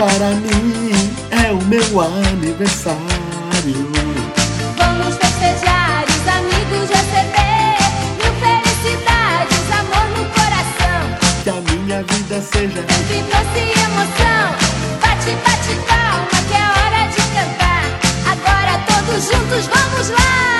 para mim é o meu aniversário. Vamos festejar, os amigos receber. Mil felicidades, amor no coração. Que a minha vida seja Sempre doce e emoção. Bate, bate palma, que é hora de cantar. Agora todos juntos, vamos lá!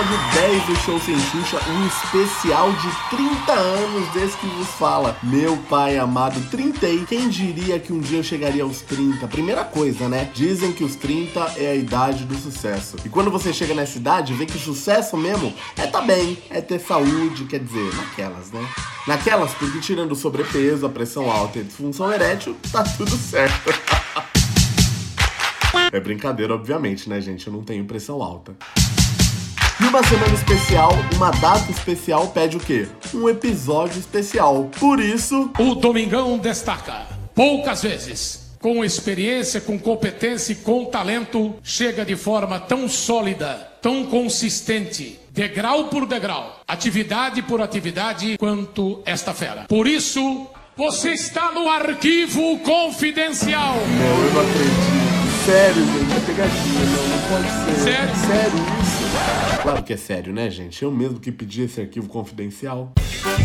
Episódio 10 do Show Sem Xuxa, um especial de 30 anos desse que vos fala. Meu pai amado, 30 quem diria que um dia eu chegaria aos 30? Primeira coisa, né? Dizem que os 30 é a idade do sucesso. E quando você chega nessa idade, vê que o sucesso mesmo é tá bem, é ter saúde, quer dizer, naquelas, né? Naquelas, porque tirando o sobrepeso, a pressão alta e a disfunção erétil, tá tudo certo. É brincadeira, obviamente, né, gente? Eu não tenho pressão alta. E uma semana especial, uma data especial pede o quê? Um episódio especial. Por isso, O Domingão destaca. Poucas vezes, com experiência, com competência e com talento, chega de forma tão sólida, tão consistente, degrau por degrau, atividade por atividade, quanto esta fera. Por isso, você está no arquivo confidencial. não, eu não acredito. Sério, gente, é pegadinha, não, não pode ser. Sério? Sério isso? Claro que é sério, né, gente? Eu mesmo que pedi esse arquivo confidencial.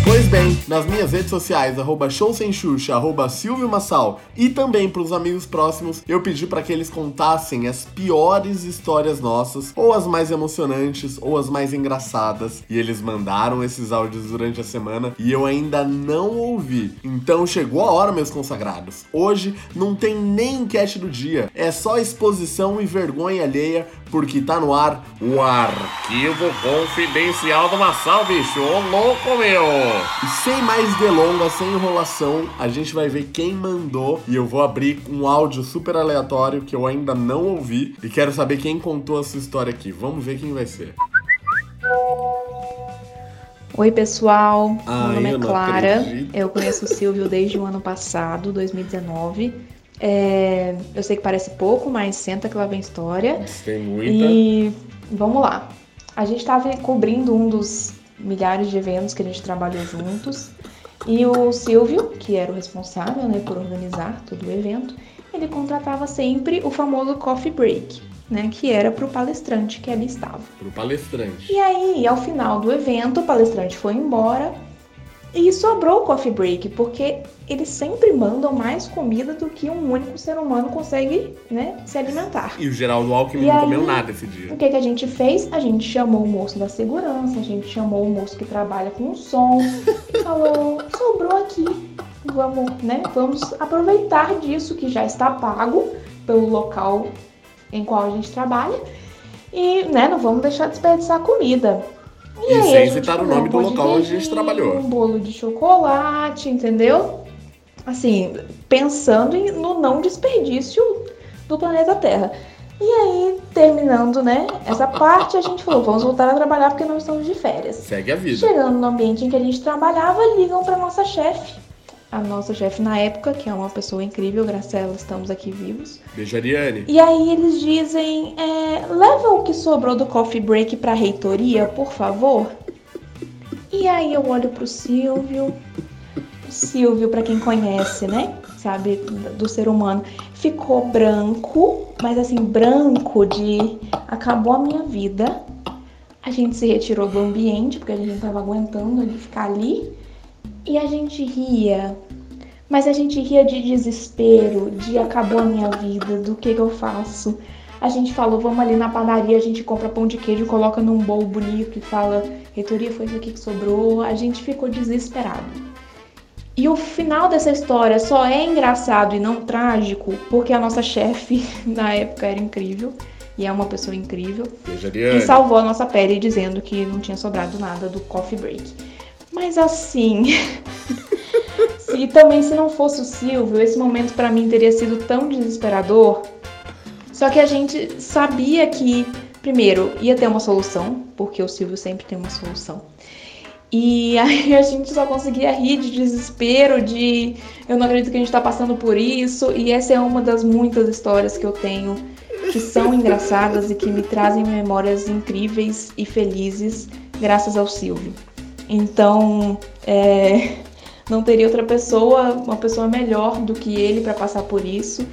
Pois bem, nas minhas redes sociais, arroba show sem Xuxa, arroba Silvio Massal e também pros amigos próximos, eu pedi para que eles contassem as piores histórias nossas, ou as mais emocionantes, ou as mais engraçadas. E eles mandaram esses áudios durante a semana e eu ainda não ouvi. Então chegou a hora, meus consagrados. Hoje não tem nem enquete do dia, é só exposição e vergonha alheia, porque tá no ar o arquivo confidencial do Massal, bicho. Ô louco, meu! E sem mais delongas, sem enrolação, a gente vai ver quem mandou. E eu vou abrir um áudio super aleatório que eu ainda não ouvi. E quero saber quem contou a sua história aqui. Vamos ver quem vai ser. Oi, pessoal. Ai, Meu nome é Clara. acredito. Eu conheço o Silvio desde o ano passado, 2019. É, eu sei que parece pouco, mas senta que lá vem história. Tem muita. E vamos lá. A gente estava cobrindo um dos milhares de eventos que a gente trabalhou juntos. E o Silvio, que era o responsável né, por organizar todo o evento, ele contratava sempre o famoso coffee break, né, que era para o palestrante que ali estava. Pro palestrante. E aí, ao final do evento, o palestrante foi embora e sobrou o coffee break, porque eles sempre mandam mais comida do que um único ser humano consegue, né, se alimentar. E o Geraldo Alckmin E não aí? comeu nada esse O dia. que, que a gente fez? A gente chamou o moço da segurança, a gente chamou o moço que trabalha com o som, e falou, sobrou aqui, vamos, né, vamos aproveitar disso que já está pago pelo local em qual a gente trabalha e, né, não vamos deixar desperdiçar comida. E aí, sem citar o nome do local onde a gente trabalhou. Um bolo de chocolate, entendeu? Assim, pensando no não desperdício do planeta Terra. E aí, terminando, né, essa parte, a gente falou, vamos voltar a trabalhar porque não estamos de férias. Segue a vida. Chegando no ambiente em que a gente trabalhava, ligam para nossa chefe. A nossa chefe na época, que é uma pessoa incrível, graças a ela estamos aqui vivos. Beijo, Ariane. E aí eles dizem, é, leva o que sobrou do coffee break pra reitoria, por favor. E aí eu olho pro Silvio. O Silvio, pra quem conhece, né? Sabe, do ser humano, ficou branco, mas assim, branco de acabou a minha vida. A gente se retirou do ambiente, porque a gente não tava aguentando ele ficar ali. E a gente ria. Mas a gente ria de desespero, de acabou a minha vida, do que, que eu faço. A gente falou, vamos ali na padaria, a gente compra pão de queijo, coloca num bowl bonito e fala, reitoria foi isso aqui que sobrou. A gente ficou desesperado. E o final dessa história só é engraçado e não trágico porque a nossa chefe na época era incrível e é uma pessoa incrível e salvou a nossa pele dizendo que não tinha sobrado nada do coffee break. Mas assim, se também se não fosse o Silvio, esse momento pra mim teria sido tão desesperador. Só que a gente sabia que primeiro ia ter uma solução, porque o Silvio sempre tem uma solução. E aí a gente só conseguia rir de desespero, de eu não acredito que a gente tá passando por isso. E essa é uma das muitas histórias que eu tenho que são engraçadas e que me trazem memórias incríveis e felizes graças ao Silvio. Então, é, não teria outra pessoa, uma pessoa melhor do que ele para passar por isso,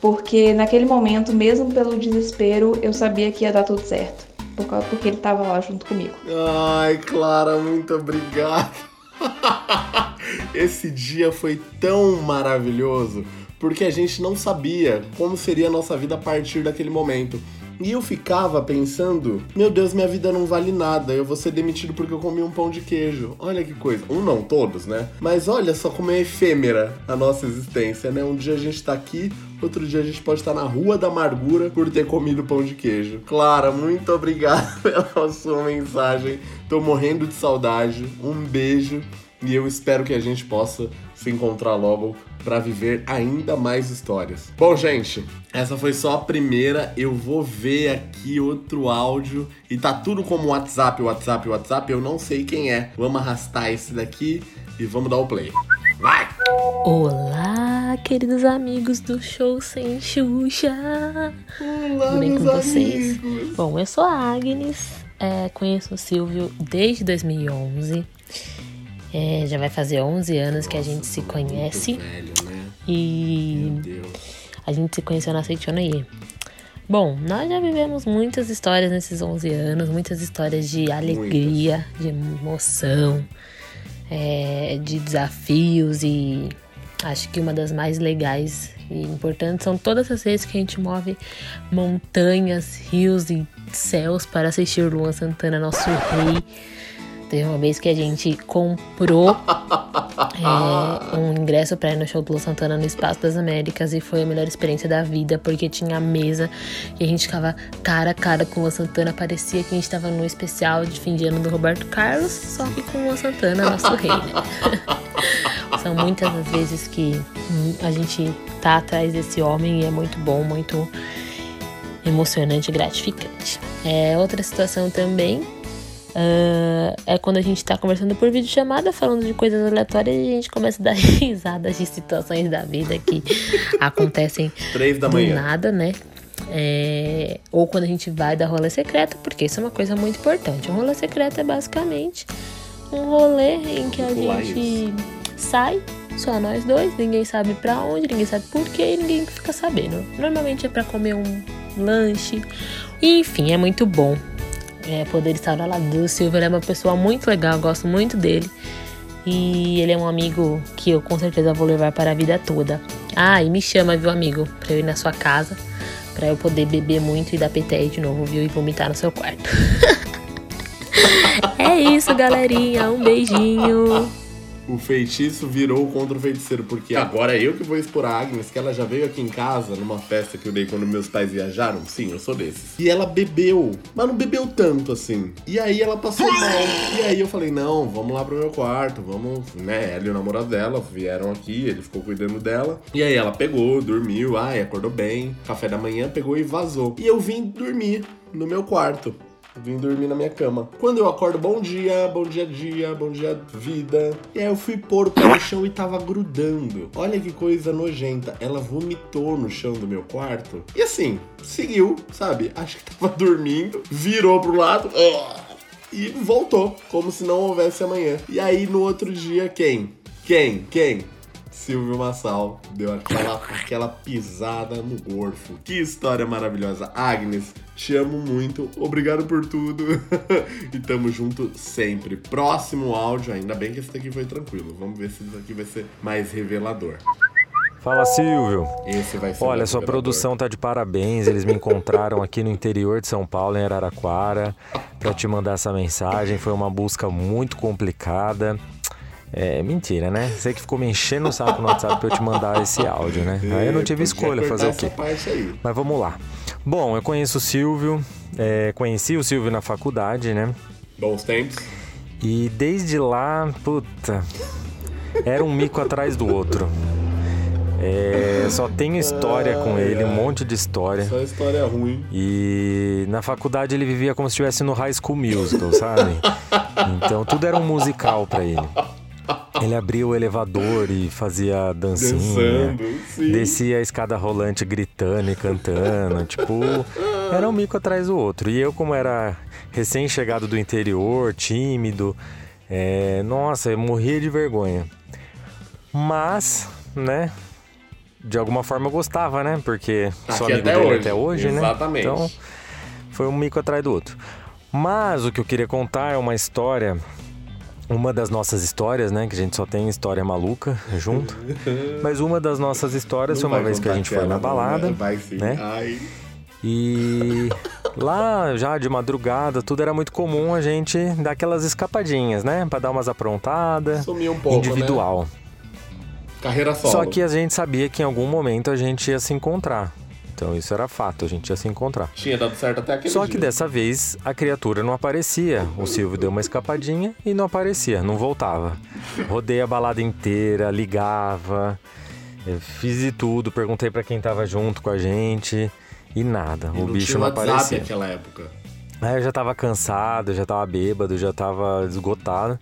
porque naquele momento, mesmo pelo desespero, eu sabia que ia dar tudo certo, por causa- porque ele estava lá junto comigo. Ai, Clara, muito obrigado. Esse dia foi tão maravilhoso porque a gente não sabia como seria a nossa vida a partir daquele momento. E eu ficava pensando, meu Deus, minha vida não vale nada, eu vou ser demitido porque eu comi um pão de queijo. Olha que coisa. Um não, todos, né? Mas olha só como é efêmera a nossa existência, né? Um dia a gente tá aqui, outro dia a gente pode estar na Rua da Amargura por ter comido pão de queijo. Clara, muito obrigado pela sua mensagem. Tô morrendo de saudade. Um beijo e eu espero que a gente possa se encontrar logo para viver ainda mais histórias. Bom, gente, essa foi só a primeira. Eu vou ver aqui outro áudio e tá tudo como WhatsApp, WhatsApp, WhatsApp. Eu não sei quem é. Vamos arrastar esse daqui e vamos dar o play. Vai! Olá, queridos amigos do Show Sem Xuxa! Olá, Tudo bem com vocês? amigos. Bom, eu sou a Agnes, é, conheço o Silvio desde 2011. É, já vai fazer 11 anos que a gente se conhece velho, né? e a gente se conheceu na Seichonoye. Bom, nós já vivemos muitas histórias nesses 11 anos, muitas histórias de alegria, de emoção, é, de desafios e acho que uma das mais legais e importantes são todas as vezes que a gente move montanhas, rios e céus para assistir Luan Santana, nosso rei. Teve uma vez que a gente comprou é, um ingresso para ir no show do Lu Santana no Espaço das Américas e foi a melhor experiência da vida, porque tinha a mesa e a gente ficava cara a cara com o Lu Santana. Parecia que a gente tava no especial de fim de ano do Roberto Carlos, só que com o Lu Santana, nosso rei, né? São muitas as vezes que a gente tá atrás desse homem e é muito bom, muito emocionante e gratificante. É, outra situação também ah, é quando a gente tá conversando por videochamada, falando de coisas aleatórias e a gente começa a dar risadas de situações da vida que acontecem Três da do manhã. nada, né? É, ou quando a gente vai dar rolê secreto, porque isso é uma coisa muito importante. Um rolê secreto é basicamente um rolê em que a Pular gente sai, só nós dois, ninguém sabe pra onde, ninguém sabe por quê ninguém fica sabendo. Normalmente é pra comer um lanche. Enfim, é muito bom é, poder estar ao lado do Silvio. Ele é uma pessoa muito legal, gosto muito dele. E ele é um amigo que eu com certeza vou levar para a vida toda. Ah, e me chama, viu, amigo, pra eu ir na sua casa, pra eu poder beber muito e dar PTI de novo, viu, e vomitar no seu quarto. é isso, galerinha. Um beijinho. O feitiço virou contra o feiticeiro, porque agora é eu que vou expor a Agnes, que ela já veio aqui em casa numa festa que eu dei quando meus pais viajaram. Sim, eu sou desses. E ela bebeu, mas não bebeu tanto assim. E aí ela passou mal. E aí eu falei: não, vamos lá pro meu quarto, vamos, né? Ela e o namorado dela vieram aqui, ele ficou cuidando dela. E aí ela pegou, dormiu, ai, acordou bem. Café da manhã, pegou e vazou. E eu vim dormir no meu quarto. Vim dormir na minha cama. Quando eu acordo, bom dia, bom dia, dia, bom dia, vida. E aí eu fui pôr o pé no chão e tava grudando. Olha que coisa nojenta. Ela vomitou no chão do meu quarto. E assim, seguiu, sabe? Acho que tava dormindo, virou pro lado. E voltou, como se não houvesse amanhã. E aí no outro dia, quem? Quem? Quem? Silvio Massal deu aquela, aquela pisada no gorfo. Que história maravilhosa. Agnes, te amo muito. Obrigado por tudo. e tamo junto sempre. Próximo áudio, ainda bem que esse daqui foi tranquilo. Vamos ver se esse daqui vai ser mais revelador. Fala Silvio. Esse vai ser Olha, sua produção tá de parabéns. Eles me encontraram aqui no interior de São Paulo, em Araraquara, para te mandar essa mensagem. Foi uma busca muito complicada. É mentira, né? Você que ficou me enchendo o saco no WhatsApp pra eu te mandar esse áudio, né? Aí eu não tive escolha, fazer o quê? Mas vamos lá. Bom, eu conheço o Silvio, é, conheci o Silvio na faculdade, né? Bons tempos. E desde lá, puta, era um mico atrás do outro. É, só tenho história com ele, um monte de história. Só história ruim. E na faculdade ele vivia como se estivesse no High School Musical, sabe? Então tudo era um musical pra ele. Ele abria o elevador e fazia dancinha. Dançando, sim. Descia a escada rolante gritando e cantando. Tipo, era um mico atrás do outro. E eu, como era recém-chegado do interior, tímido, é, nossa, eu morria de vergonha. Mas, né? De alguma forma eu gostava, né? Porque sou aqui amigo até dele hoje. até hoje, né? Exatamente. Então, foi um mico atrás do outro. Mas o que eu queria contar é uma história, uma das nossas histórias, né? Que a gente só tem história maluca junto. Mas uma das nossas histórias foi uma vez que a gente foi na balada. Vai sim. né? Ai. E lá, já de madrugada, tudo era muito comum a gente dar aquelas escapadinhas, né? Pra dar umas aprontadas. Sumia um pouco, individual. né? Carreira solo. Só que a gente sabia que em algum momento a gente ia se encontrar. Então isso era fato, a gente ia se encontrar. Tinha dado certo até aquele Só dia. que dessa vez a criatura não aparecia. O Silvio deu uma escapadinha e não aparecia, não voltava. Rodei a balada inteira, ligava, eh, fiz de tudo, perguntei pra quem tava junto com a gente e nada. E o não bicho tinha não WhatsApp aparecia. naquela época. Aí eu já tava cansado, já tava bêbado, já tava esgotado.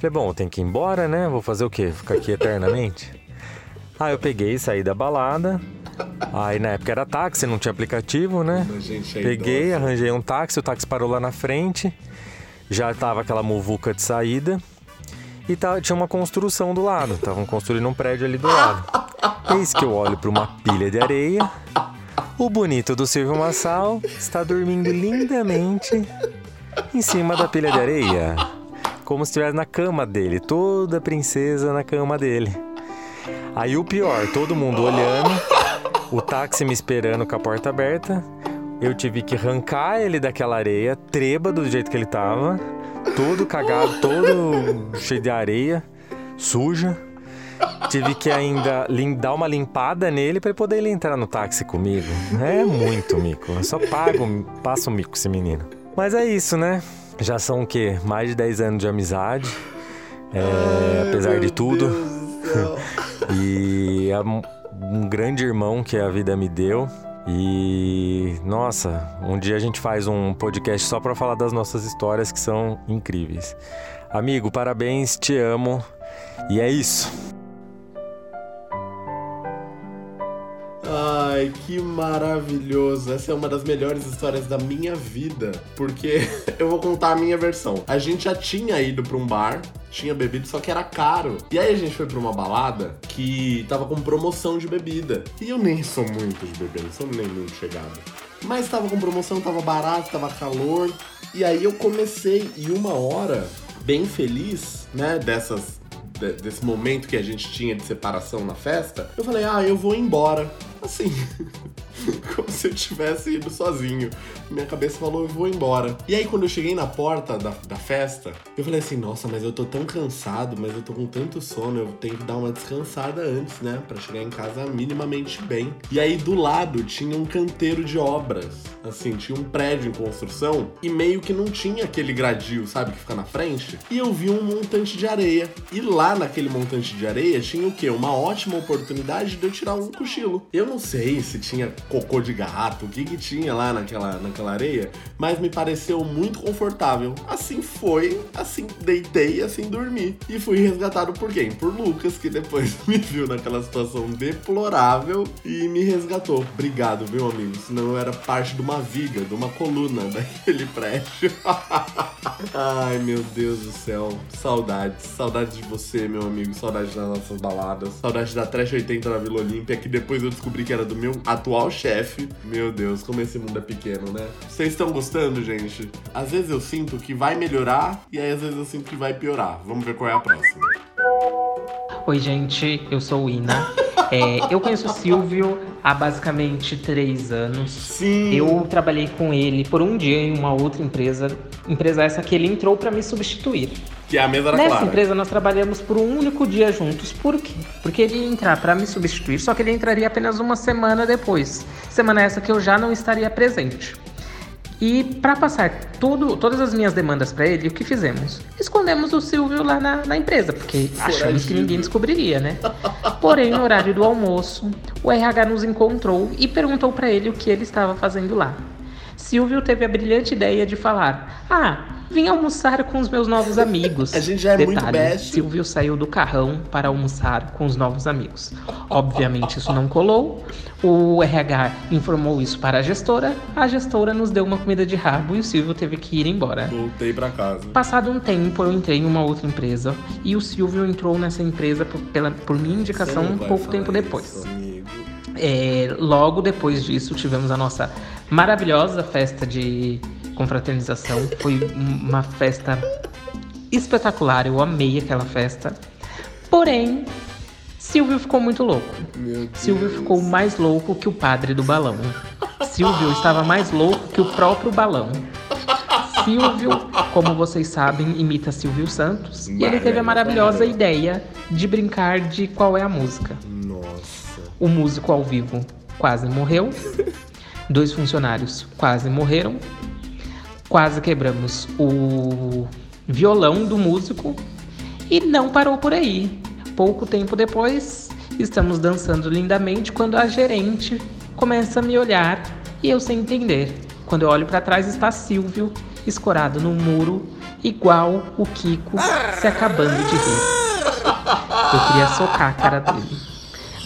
Falei, bom, tem que ir embora, né? Vou fazer o quê? Ficar aqui eternamente? Aí eu peguei, saí da balada. Aí na época era táxi, não tinha aplicativo, né? É Peguei, arranjei um táxi, o táxi parou lá na frente. Já tava aquela muvuca de saída. E tá- tinha uma construção do lado. Estavam construindo um prédio ali do lado. Eis que eu olho para uma pilha de areia. O bonito do Silvio Massal está dormindo lindamente em cima da pilha de areia. Como se estivesse na cama dele, toda princesa na cama dele. Aí o pior, todo mundo olhando, o táxi me esperando com a porta aberta. Eu tive que arrancar ele daquela areia, trêbado do jeito que ele tava, todo cagado, todo cheio de areia, suja. Tive que ainda dar uma limpada nele para poder ele entrar no táxi comigo. É muito mico. Eu só pago, passo mico esse menino. Mas é isso, né? Já são o quê? Mais de 10 anos de amizade. É, apesar de tudo. E é um, grande irmão que a vida me deu. E nossa, um dia a gente faz um podcast só pra falar das nossas histórias que são incríveis. Amigo, parabéns, te amo. E é isso. Ai, que maravilhoso. Essa é uma das melhores histórias da minha vida. Porque eu vou contar a minha versão. A gente já tinha ido pra um bar, tinha bebido, só que era caro. E aí a gente foi pra uma balada que tava com promoção de bebida. E eu nem sou muito de beber, não sou nem muito chegado. Mas tava com promoção, tava barato, tava calor. E aí eu comecei, e uma hora, bem feliz, né, dessas de- desse momento que a gente tinha de separação na festa, eu falei, ah, eu vou embora. Assim, como se eu tivesse ido sozinho. Minha cabeça falou, eu vou embora. E aí, quando eu cheguei na porta da, da festa, eu falei assim, nossa, mas eu tô tão cansado, mas eu tô com tanto sono, eu tenho que dar uma descansada antes, né? Pra chegar em casa minimamente bem. E aí, do lado, tinha um canteiro de obras. Assim, tinha um prédio em construção e meio que não tinha aquele gradil, sabe, que fica na frente. E eu vi um montante de areia. E lá naquele montante de areia tinha o quê? Uma ótima oportunidade de eu tirar um cochilo. Eu não sei se tinha cocô de gato, o que que tinha lá naquela, naquela areia, mas me pareceu muito confortável. Assim foi, assim deitei, assim dormi. E fui resgatado por quem? Por Lucas, que depois me viu naquela situação deplorável e me resgatou. Obrigado, meu amigo. Senão eu era parte de uma viga, de uma coluna daquele prédio. Ai, meu Deus do céu. Saudades. Saudades de você, meu amigo. Saudades das nossas baladas. Saudades da Trash 80 na Vila Olímpia, que depois eu descobri que era do meu atual chefe. Meu Deus, como esse mundo é pequeno, né? Vocês estão gostando, gente? Às vezes eu sinto que vai melhorar e aí às vezes eu sinto que vai piorar. Vamos ver qual é a próxima. Oi, gente, eu sou o Ina. É, eu conheço o Silvio há basicamente três anos. Sim. Eu trabalhei com ele por um dia em uma outra empresa, empresa essa que ele entrou para me substituir. Que a mesa da Nessa Clara. empresa nós trabalhamos por um único dia juntos. Por quê? Porque ele ia entrar para me substituir, só que ele entraria apenas uma semana depois. Semana essa que eu já não estaria presente. E para passar tudo, todas as minhas demandas para ele, o que fizemos? Escondemos o Silvio lá na, na empresa, porque achamos que ninguém descobriria, né? Porém, no horário do almoço, o RH nos encontrou e perguntou para ele o que ele estava fazendo lá. Silvio teve a brilhante ideia de falar: Ah, Vim almoçar com os meus novos amigos. A gente já é muito Detalhe, best. Silvio saiu do carrão para almoçar com os novos amigos. Obviamente isso não colou. O RH informou isso para a gestora. A gestora nos deu uma comida de rabo e o Silvio teve que ir embora. Voltei pra casa. Passado um tempo, eu entrei em uma outra empresa e o Silvio entrou nessa empresa por, pela, por minha indicação um pouco tempo depois. É, logo depois disso, tivemos a nossa maravilhosa festa de confraternização. Foi uma festa espetacular, eu amei aquela festa. Porém, Silvio ficou muito louco. Silvio ficou mais louco que o padre do balão. Silvio estava mais louco que o próprio balão. Silvio, como vocês sabem, imita Silvio Santos. E ele teve a maravilhosa ideia de brincar de qual é a música. O músico ao vivo quase morreu. Dois funcionários quase morreram. Quase quebramos o violão do músico. E não parou por aí. Pouco tempo depois, estamos dançando lindamente quando a gerente começa a me olhar e eu sem entender. Quando eu olho para trás está Silvio escorado no muro, igual o Kiko se acabando de rir. Eu queria socar a cara dele.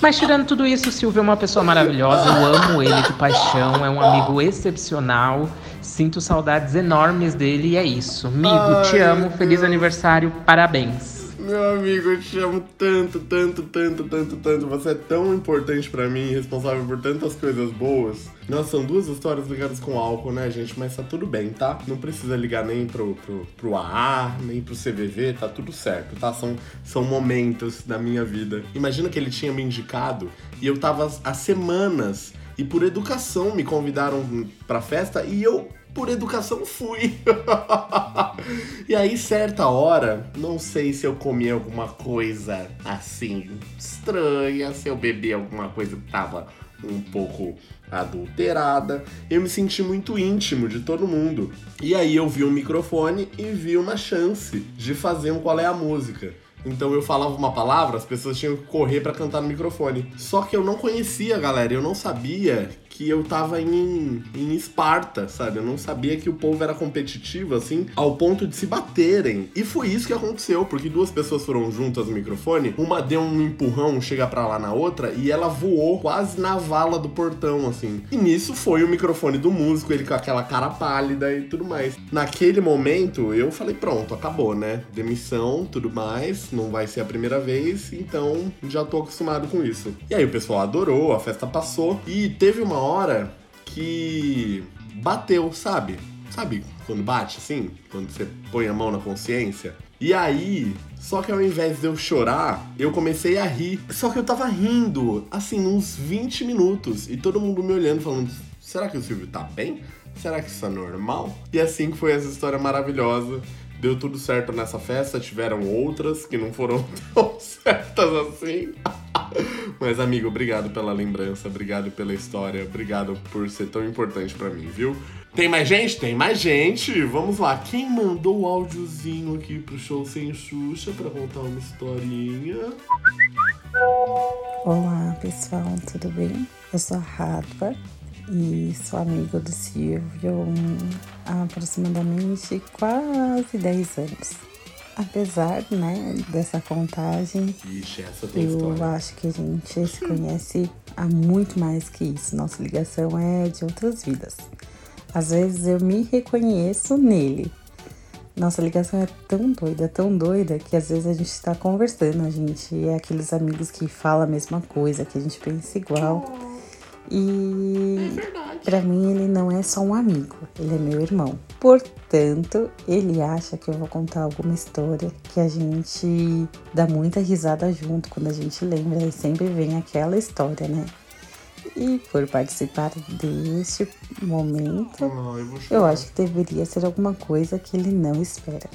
Mas tirando tudo isso, o Silvio é uma pessoa maravilhosa. Eu amo ele de paixão. É um amigo excepcional. Sinto saudades enormes dele e é isso. Amigo, te amo. Feliz aniversário. Parabéns. Meu amigo, eu te amo tanto, tanto, tanto, tanto, tanto. Você é tão importante pra mim, responsável por tantas coisas boas. Nossa, são duas histórias ligadas com álcool, né, gente? Mas tá tudo bem, tá? Não precisa ligar nem pro, pro, pro AA, nem pro CVV, tá tudo certo, tá? São, são momentos da minha vida. Imagina que ele tinha me indicado e eu tava há semanas e por educação me convidaram pra festa e eu por educação fui. e aí, certa hora, não sei se eu comi alguma coisa assim estranha, se eu bebi alguma coisa que tava um pouco adulterada. Eu me senti muito íntimo de todo mundo. E aí eu vi um microfone e vi uma chance de fazer um qual é a música. Então eu falava uma palavra, as pessoas tinham que correr pra cantar no microfone. Só que eu não conhecia, galera, eu não sabia que eu tava em, em Esparta, sabe? Eu não sabia que o povo era competitivo, assim, ao ponto de se baterem. E foi isso que aconteceu, porque duas pessoas foram juntas no microfone, uma deu um empurrão, chega pra lá na outra, e ela voou quase na vala do portão, assim. E nisso foi o microfone do músico, ele com aquela cara pálida e tudo mais. Naquele momento, eu falei, pronto, acabou, né? Demissão, tudo mais, não vai ser a primeira vez, então já tô acostumado com isso. E aí o pessoal adorou, a festa passou, e teve uma hora que bateu, sabe? Sabe quando bate assim? Quando você põe a mão na consciência? E aí, só que ao invés de eu chorar, eu comecei a rir. Só que eu tava rindo, assim, uns 20 minutos. E todo mundo me olhando, falando: será que o Silvio tá bem? Será que isso é normal? E assim que foi essa história maravilhosa. Deu tudo certo nessa festa, tiveram outras que não foram tão certas assim. Mas, amigo, obrigado pela lembrança, obrigado pela história, obrigado por ser tão importante pra mim, viu? Tem mais gente? Tem mais gente! Vamos lá, quem mandou o áudiozinho aqui pro show sem Xuxa pra contar uma historinha? Olá pessoal, tudo bem? Eu sou a Rafa e sou amiga do Silvio há aproximadamente quase 10 anos. Apesar né, dessa contagem, Ixi, tem eu história. acho que a gente se conhece há muito mais que isso. Nossa ligação é de outras vidas. Às vezes eu me reconheço nele. Nossa ligação é tão doida, tão doida, que às vezes a gente tá conversando, a gente é aqueles amigos que falam a mesma coisa, que a gente pensa igual. E pra mim ele não é só um amigo, ele é meu irmão. Portanto, ele acha que eu vou contar alguma história que a gente dá muita risada junto quando a gente lembra e sempre vem aquela história, né? E por participar deste momento, Ah, eu eu acho que deveria ser alguma coisa que ele não espera.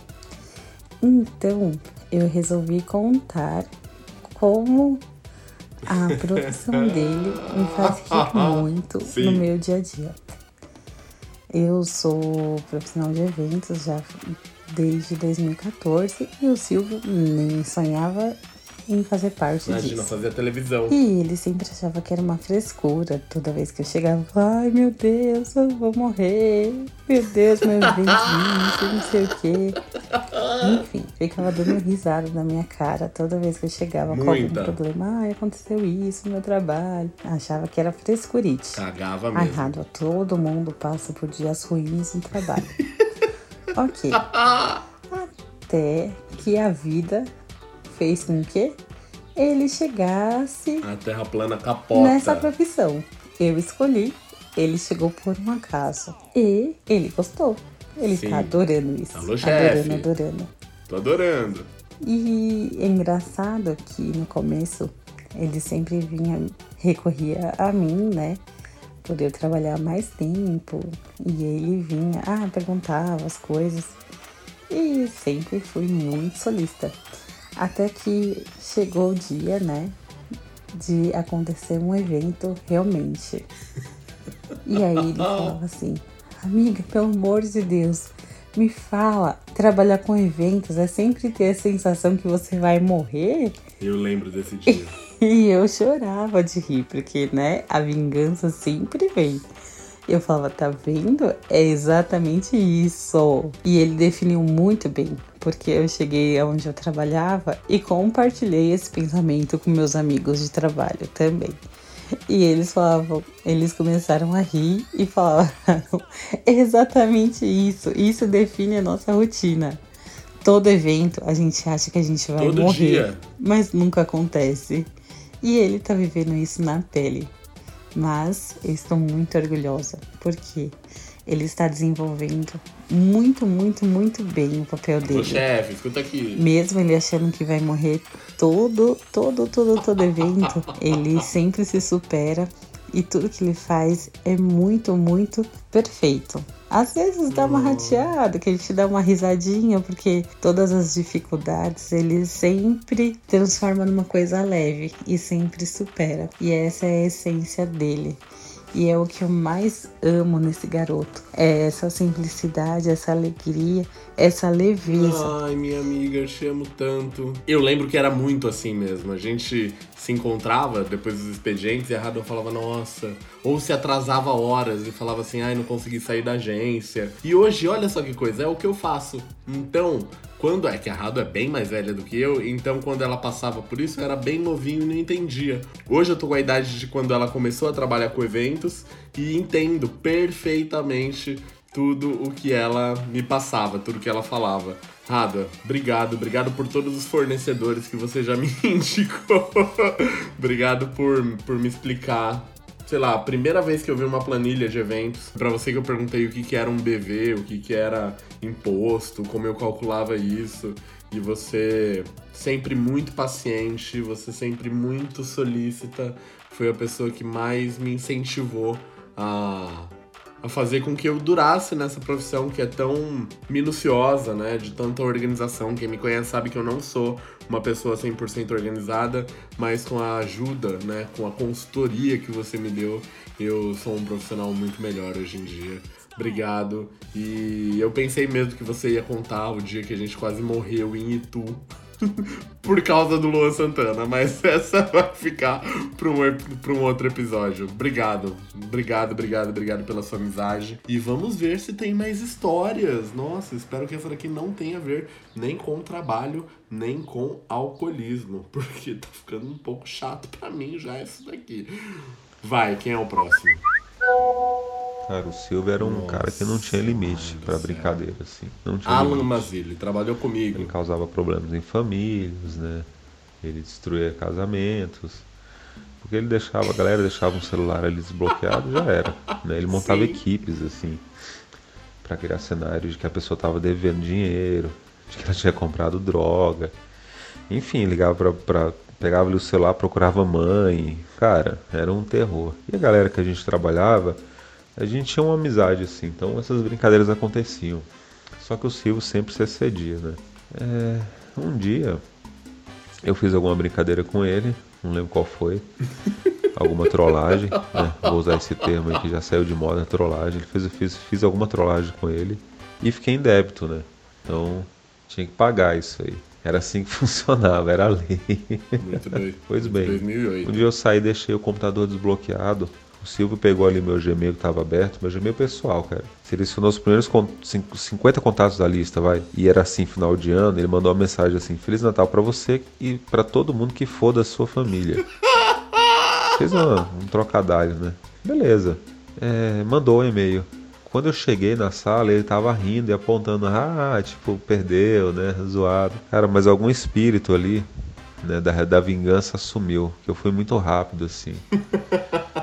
Então, eu resolvi contar como a produção dele me faz rir muito Sim. no meu dia a dia. Eu sou profissional de eventos já desde 2014 e o Silvio nem sonhava em fazer parte Imagina, disso. fazer a televisão. E ele sempre achava que era uma frescura. Toda vez que eu chegava, ai meu Deus, eu vou morrer. Meu Deus, meu ventinho, não sei o quê. Enfim, ficava dando risada na minha cara toda vez que eu chegava com algum problema. Ai, aconteceu isso no meu trabalho. Achava que era frescurite. Cagava mesmo. Rádua, todo mundo passa por dias ruins no trabalho. ok. Até que a vida fez com que ele chegasse A terra plana capota. nessa profissão. Eu escolhi, ele chegou por um acaso. E ele gostou. Ele Sim. tá adorando isso. Alô, chefe. adorando, adorando. Tô adorando. E é engraçado que no começo ele sempre vinha, recorria a mim, né? Por eu trabalhar mais tempo. E ele vinha, ah, perguntava as coisas. E sempre fui muito solista. Até que chegou o dia, né? De acontecer um evento realmente. E aí ele falava assim, amiga, pelo amor de Deus, me fala, trabalhar com eventos é sempre ter a sensação que você vai morrer? Eu lembro desse dia. E eu chorava de rir, porque, né, a vingança sempre vem. Eu falava, tá vendo? É exatamente isso. E ele definiu muito bem, porque eu cheguei aonde eu trabalhava e compartilhei esse pensamento com meus amigos de trabalho também. E eles falavam, eles começaram a rir e falavam, "É exatamente isso, isso define a nossa rotina. Todo evento a gente acha que a gente vai Todo morrer, dia. mas nunca acontece. E ele tá vivendo isso na pele. Mas eu estou muito orgulhosa, porque ele está desenvolvendo muito, muito, muito bem o papel Ô, dele. chefe, escuta aqui. Mesmo ele achando que vai morrer todo, todo, todo, todo evento, ele sempre se supera e tudo que ele faz é muito, muito perfeito. Às vezes dá uma rateada, que a gente dá uma risadinha, porque todas as dificuldades ele sempre transforma numa coisa leve e sempre supera. E essa é a essência dele. E é o que eu mais amo nesse garoto. É essa simplicidade, essa alegria, essa leveza. Ai, minha amiga, te amo tanto. Eu lembro que era muito assim mesmo. A gente se encontrava depois dos expedientes e a Radon falava, nossa. Ou se atrasava horas e falava assim, ai, não consegui sair da agência. E hoje, olha só que coisa, é o que eu faço. Então, quando é que a Rado é bem mais velha do que eu, então quando ela passava por isso, eu era bem novinho e não entendia. Hoje eu tô com a idade de quando ela começou a trabalhar com eventos e entendo perfeitamente tudo o que ela me passava, tudo que ela falava. Rada, obrigado, obrigado por todos os fornecedores que você já me indicou. obrigado por, por me explicar. Sei lá, a primeira vez que eu vi uma planilha de eventos, pra você que eu perguntei o que, que era um BV, o que, que era imposto, como eu calculava isso, e você sempre muito paciente, você sempre muito solícita, foi a pessoa que mais me incentivou a a fazer com que eu durasse nessa profissão que é tão minuciosa, né? De tanta organização. Quem me conhece sabe que eu não sou uma pessoa 100% organizada, mas com a ajuda, né? Com a consultoria que você me deu, eu sou um profissional muito melhor hoje em dia. Obrigado. E eu pensei mesmo que você ia contar o dia que a gente quase morreu em Itu. por causa do Luan Santana, mas essa vai ficar para um, pra um outro episódio. Obrigado, obrigado, obrigado, obrigado pela sua amizade. E vamos ver se tem mais histórias. Nossa, espero que essa daqui não tenha a ver nem com trabalho, nem com alcoolismo, porque tá ficando um pouco chato para mim já isso daqui. Vai, quem é o próximo? Cara, o Silvio era um cara que não tinha limite pra brincadeira, assim. Não tinha Alan limite. Mazili, trabalhou comigo. Ele causava problemas em famílias, né? Ele destruía casamentos. Porque ele deixava, a galera deixava um celular ali desbloqueado, já era. Né? Ele montava Sim. equipes, assim, pra criar cenários de que a pessoa tava devendo dinheiro, de que ela tinha comprado droga. Enfim, ligava pra, pra pegava ali o celular, procurava mãe. Cara, era um terror. E a galera que a gente trabalhava, a gente tinha uma amizade, assim, então essas brincadeiras aconteciam. Só que o Silvio sempre se excedia, né? É, um dia eu fiz alguma brincadeira com ele, não lembro qual foi. Alguma trollagem, né? Vou usar esse termo aí que já saiu de moda, trollagem. Ele fez, fiz, fiz alguma trollagem com ele e fiquei em débito, né? Então tinha que pagar isso aí. Era assim que funcionava, era a lei. Muito doido. Pois bem, 2008. um dia eu saí e deixei o computador desbloqueado. O Silvio pegou ali meu Gmail que estava aberto, meu Gmail pessoal, cara. Selecionou os primeiros con- cin- 50 contatos da lista, vai. E era assim, final de ano, ele mandou uma mensagem assim: Feliz Natal pra você e pra todo mundo que for da sua família. Fez uma- um trocadilho, né? Beleza. É, mandou o e-mail. Quando eu cheguei na sala, ele tava rindo e apontando, ah, tipo, perdeu, né? Zoado. Cara, mas algum espírito ali, né, da, da vingança sumiu. Que eu fui muito rápido, assim.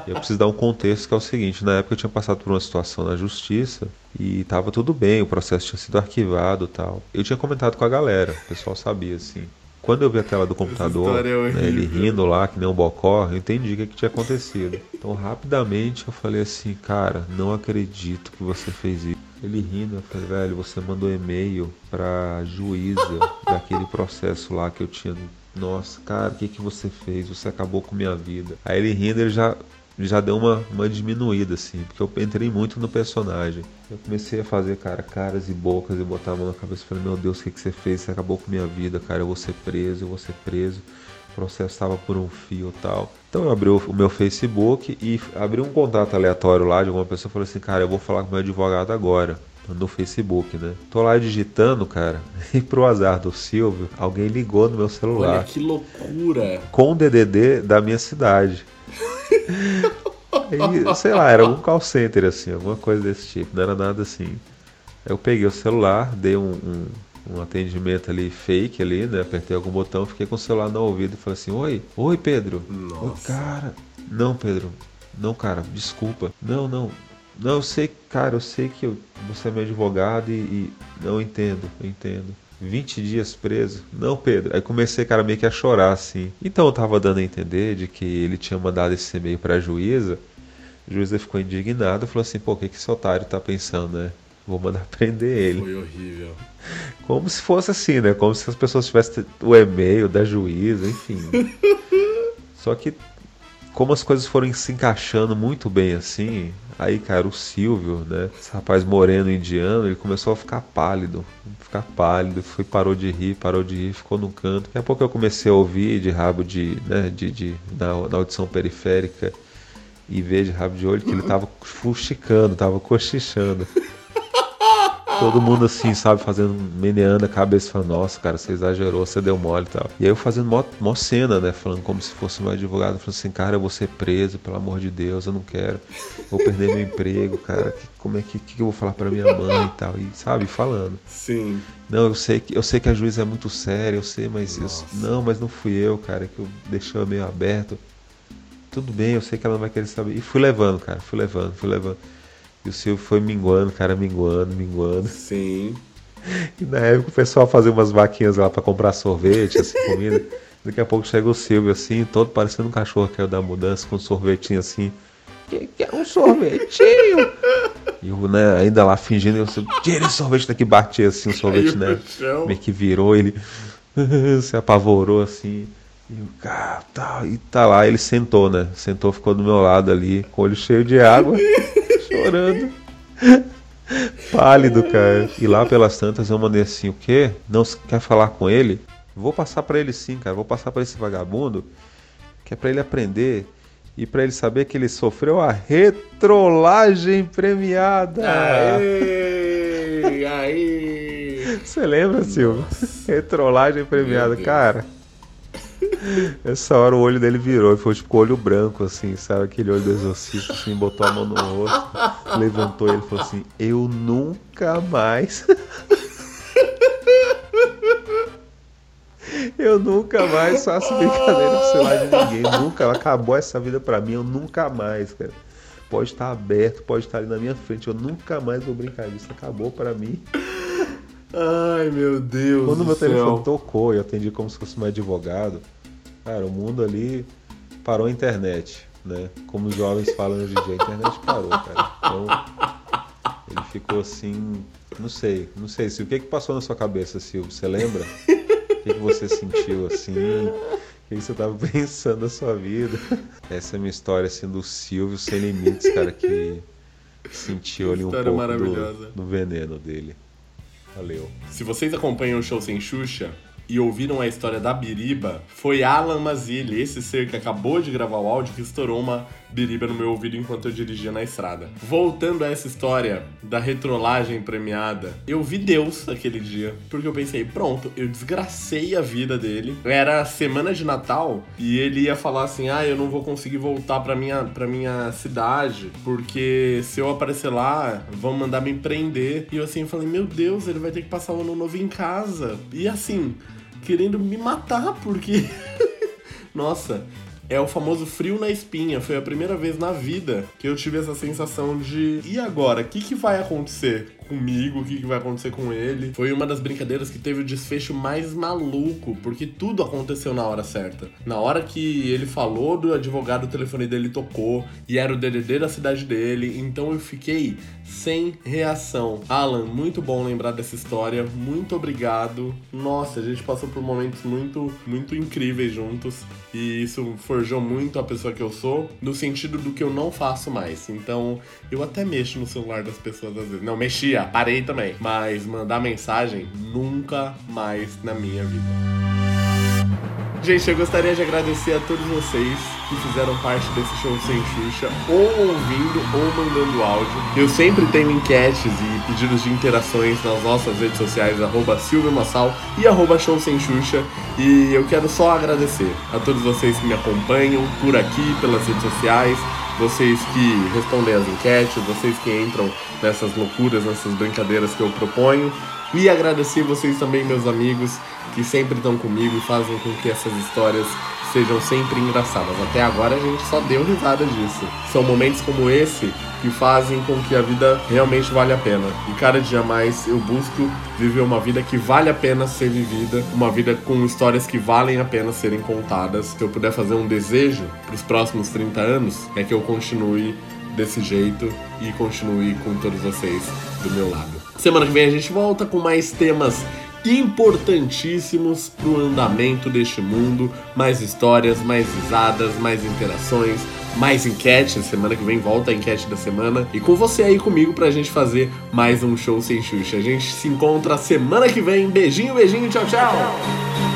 Eu preciso dar um contexto que é o seguinte, na época eu tinha passado por uma situação na justiça e tava tudo bem, o processo tinha sido arquivado tal. Eu tinha comentado com a galera, o pessoal sabia assim. Quando eu vi a tela do computador, é né, ele rindo lá, que nem um bocó, eu entendi o que, que tinha acontecido. Então, rapidamente, eu falei assim, cara, não acredito que você fez isso. Ele rindo, eu falei, velho, você mandou e-mail pra juíza daquele processo lá que eu tinha. Nossa, cara, o que, que você fez? Você acabou com minha vida. Aí ele rindo, ele já já deu uma, uma diminuída, assim, porque eu entrei muito no personagem. Eu comecei a fazer, cara, caras e bocas e botar a mão na cabeça e falei, meu Deus, o que, que você fez? Você acabou com minha vida, cara, eu vou ser preso, eu vou ser preso. Estava por um fio tal. Então eu abri o meu Facebook e abri um contato aleatório lá de alguma pessoa e falei assim, cara, eu vou falar com meu advogado agora. No Facebook, né? Tô lá digitando, cara, e pro azar do Silvio, alguém ligou no meu celular Olha que loucura. com o DDD da minha cidade. Aí, sei lá, era algum call center, assim, alguma coisa desse tipo, não era nada assim. Aí eu peguei o celular, dei um, um, um atendimento ali fake ali, né? Apertei algum botão, fiquei com o celular no ouvido e falei assim, oi, oi Pedro. Oi, Nossa. cara. Não, Pedro. Não, cara, desculpa. Não, não. Não, eu sei, cara, eu sei que eu- você é meu advogado e, e não entendo, eu entendo. 20 dias preso? Não, Pedro. Aí comecei, cara, meio que a chorar, assim. Então eu tava dando a entender de que ele tinha mandado esse e-mail pra juíza. A juíza ficou indignada e falou assim, pô, o que, que esse otário tá pensando, né? Vou mandar prender ele. Foi horrível. Como se fosse assim, né? Como se as pessoas tivessem o e-mail da juíza, enfim. Só que, como as coisas foram se encaixando muito bem assim, aí, cara, o Silvio, né? Esse rapaz moreno indiano, ele começou a ficar pálido. Ficar pálido, foi, parou de rir, parou de rir, ficou no canto. Daqui a pouco eu comecei a ouvir de rabo de, né, de, de na, na audição periférica e ver de rabo de olho que ele tava fuxicando, tava cochichando. Todo mundo assim, sabe, fazendo, meneando a cabeça, falando, nossa, cara, você exagerou, você deu mole e tal. E aí eu fazendo mó, mó cena, né, falando como se fosse meu advogado, falando assim, cara, eu vou ser preso, pelo amor de Deus, eu não quero, vou perder meu emprego, cara, que- como é que, que eu vou falar pra minha mãe e tal, e sabe, falando. Sim. Não, eu sei que eu sei que a juíza é muito séria, eu sei, mas eu- não, mas não fui eu, cara, que eu deixei meio aberto. Tudo bem, eu sei que ela não vai querer saber. E fui levando, cara, fui levando, fui levando. E o Silvio foi minguando, cara, minguando, minguando. Sim. E na época o pessoal fazia umas vaquinhas lá pra comprar sorvete, assim, comida. Daqui a pouco chega o Silvio assim, todo parecendo um cachorro que caiu da mudança, com um sorvetinho assim. Que, que é um sorvetinho? E eu, né, ainda lá fingindo, eu tira esse sorvete daqui, bati assim o sorvete, Caiu né? Meio que virou, ele se apavorou assim. E o cara, tá, e tá lá, ele sentou, né? Sentou, ficou do meu lado ali, com o olho cheio de água, chorando. Pálido, cara. E lá pelas tantas eu mandei assim, o quê? Não se- quer falar com ele? Vou passar pra ele sim, cara. Vou passar pra esse vagabundo, que é pra ele aprender e pra ele saber que ele sofreu a retrolagem premiada. Aê! Aê! Você lembra, Silvio? Retrolagem premiada, cara. Essa hora o olho dele virou e foi tipo olho branco, assim, sabe? Aquele olho do exorcista, assim, botou a mão no rosto, levantou ele e falou assim: Eu nunca mais. Eu nunca mais faço brincadeira com o celular de ninguém. Nunca. Acabou essa vida pra mim. Eu nunca mais, cara. Pode estar aberto, pode estar ali na minha frente. Eu nunca mais vou brincar disso. Acabou pra mim. Ai, meu Deus Quando do meu céu. telefone tocou e eu atendi como se fosse meu advogado, cara, o mundo ali parou a internet, né? Como os jovens falam hoje em dia, a internet parou, cara. Então, ele ficou assim, não sei, não sei, se o que que passou na sua cabeça, Silvio? Você lembra? O que, que você sentiu assim? O que, que você tava pensando na sua vida? Essa é a minha história, assim, do Silvio sem limites, cara, que sentiu ali um pouco do, do veneno dele. Valeu. Se vocês acompanham o show sem Xuxa, e ouviram a história da Biriba, foi Alan Mazzilli, esse ser que acabou de gravar o áudio, que estourou uma biriba no meu ouvido enquanto eu dirigia na estrada. Voltando a essa história da retrolagem premiada, eu vi Deus aquele dia, porque eu pensei, pronto, eu desgracei a vida dele. Era semana de Natal e ele ia falar assim: "Ah, eu não vou conseguir voltar para minha para minha cidade, porque se eu aparecer lá, vão mandar me prender". E eu assim falei: "Meu Deus, ele vai ter que passar o ano novo em casa". E assim, querendo me matar porque Nossa, é o famoso frio na espinha. Foi a primeira vez na vida que eu tive essa sensação de e agora? O que, que vai acontecer? Comigo, o que, que vai acontecer com ele. Foi uma das brincadeiras que teve o desfecho mais maluco, porque tudo aconteceu na hora certa. Na hora que ele falou do advogado, o telefone dele tocou e era o DDD da cidade dele, então eu fiquei sem reação. Alan, muito bom lembrar dessa história, muito obrigado. Nossa, a gente passou por momentos muito, muito incríveis juntos e isso forjou muito a pessoa que eu sou, no sentido do que eu não faço mais. Então, eu até mexo no celular das pessoas às vezes. Não, mexia, parei também. Mas mandar mensagem, nunca mais na minha vida. Gente, eu gostaria de agradecer a todos vocês que fizeram parte desse show sem Xuxa, ou ouvindo ou mandando áudio. Eu sempre tenho enquetes e pedidos de interações nas nossas redes sociais, arroba Massal e arroba Show Sem Xuxa. E eu quero só agradecer a todos vocês que me acompanham por aqui, pelas redes sociais, vocês que respondem as enquetes, vocês que entram nessas loucuras, nessas brincadeiras que eu proponho. E agradecer vocês também, meus amigos, que sempre estão comigo e fazem com que essas histórias sejam sempre engraçadas. Até agora a gente só deu risada disso. São momentos como esse que fazem com que a vida realmente vale a pena. E cada dia mais eu busco viver uma vida que vale a pena ser vivida, uma vida com histórias que valem a pena serem contadas. Se eu puder fazer um desejo para os próximos 30 anos, é que eu continue desse jeito e continue com todos vocês do meu lado. Semana que vem a gente volta com mais temas importantíssimos para o andamento deste mundo. Mais histórias, mais risadas, mais interações, mais enquetes. Semana que vem volta a enquete da semana. E com você aí comigo para a gente fazer mais um show sem Xuxa. A gente se encontra semana que vem. Beijinho, beijinho, tchau, tchau.